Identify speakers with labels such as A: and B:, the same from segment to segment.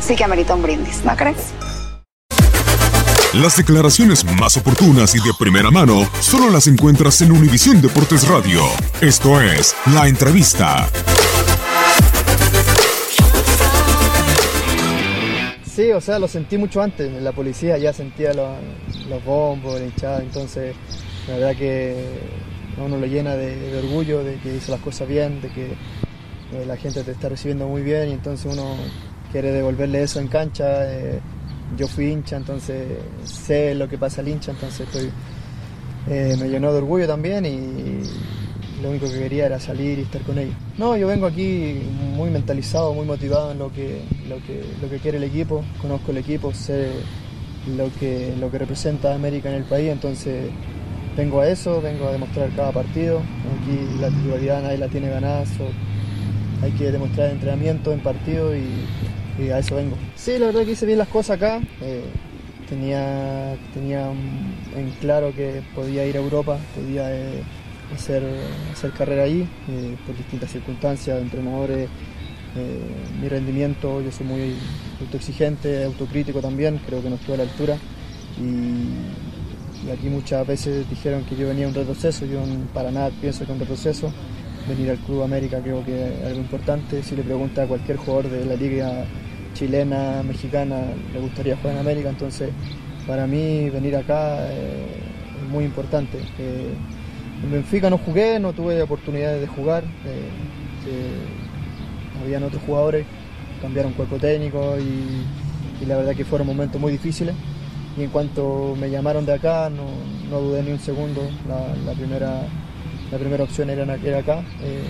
A: sí que amerita un brindis, ¿no crees?
B: Las declaraciones más oportunas y de primera mano solo las encuentras en Univisión Deportes Radio. Esto es La Entrevista.
C: Sí, o sea, lo sentí mucho antes. En la policía ya sentía los, los bombos, la hinchada. Entonces, la verdad que a uno lo llena de, de orgullo de que hizo las cosas bien, de que eh, la gente te está recibiendo muy bien y entonces uno quiere devolverle eso en cancha. Eh, yo fui hincha, entonces sé lo que pasa al hincha, entonces estoy, eh, me llenó de orgullo también y lo único que quería era salir y estar con ellos. No, yo vengo aquí muy mentalizado, muy motivado en lo que, lo que, lo que quiere el equipo, conozco el equipo, sé lo que, lo que representa América en el país, entonces vengo a eso, vengo a demostrar cada partido. Aquí la titularidad nadie la tiene ganada, hay que demostrar entrenamiento en partido y, y a eso vengo. Sí, la verdad que hice bien las cosas acá. eh, tenía, tenía en claro que podía ir a Europa, podía eh, hacer, hacer carrera ahí eh, por distintas circunstancias, entrenadores, mi rendimiento, yo soy muy autoexigente, autocrítico también, creo que no estuve a la altura y, aquí muchas veces dijeron que yo venía a un retroceso, yo para nada pienso que un retroceso, venir al Club América creo que es algo importante, si le pregunta a cualquier jugador de la liga chilena, mexicana, le gustaría jugar en América, entonces para mí venir acá eh, es muy importante. Eh, en Benfica no jugué, no tuve oportunidades de jugar. eh, habían otros jugadores, cambiaron cuerpo técnico y, y la verdad que fueron momentos muy difíciles. Y en cuanto me llamaron de acá, no, no dudé ni un segundo. La, la primera, la primera opción era, era acá. eh,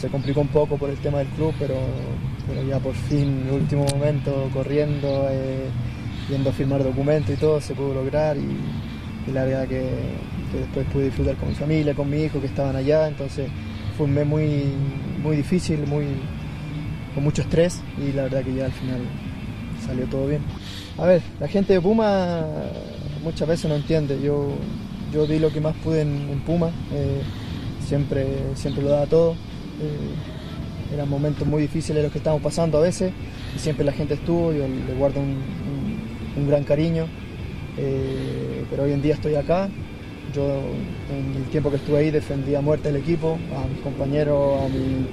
C: se complicó un poco por el tema del club, pero, pero ya por fin, en el último momento, corriendo, eh, yendo a firmar documentos y todo, se pudo lograr. Y, la verdad que, que después pude disfrutar con mi familia, con mi hijo que estaban allá. Entonces fue un mes muy, muy difícil, muy, con mucho estrés y la verdad que ya al final salió todo bien. A ver, la gente de Puma muchas veces no entiende. Yo, yo di lo que más pude en, en Puma, eh, siempre, siempre lo daba todo. Eh, eran momentos muy difíciles los que estamos pasando a veces y siempre la gente estuvo, yo le guardo un, un- gran cariño. Eh, pero hoy en día estoy acá. Yo en el tiempo que estuve ahí defendí a muerte el equipo, a mis compañeros, a mi,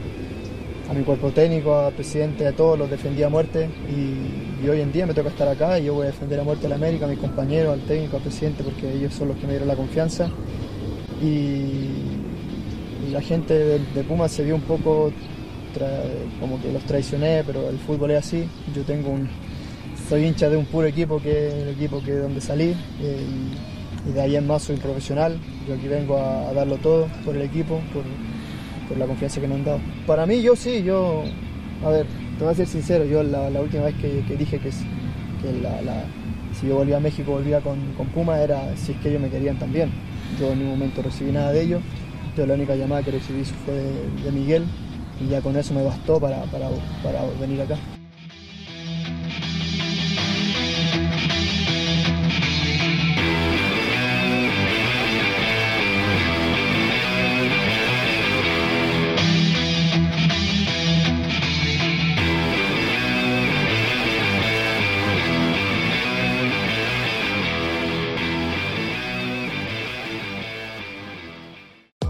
C: a mi cuerpo técnico, al presidente, a todos los defendí a muerte y, hoy en día me toca estar acá y yo voy a defender a muerte a la América, a mis compañeros, al técnico, al presidente, porque ellos son los que me dieron la confianza. Y, y la gente de, de Pumas se vio un poco como que los traicioné, pero el fútbol es así. Yo tengo un soy hincha de un puro equipo que es el equipo que donde salí eh, y, de ahí en más soy profesional. Yo aquí vengo a, darlo todo por el equipo, por, la confianza que me han dado. Para mí yo sí, yo, a ver, te voy a ser sincero, yo la, última vez que, dije que, si yo volvía a México, volvía con, Puma, era si es que ellos me querían también. Yo en ningún momento recibí nada de ellos, yo la única llamada que recibí fue de, Miguel y ya con eso me bastó para venir acá.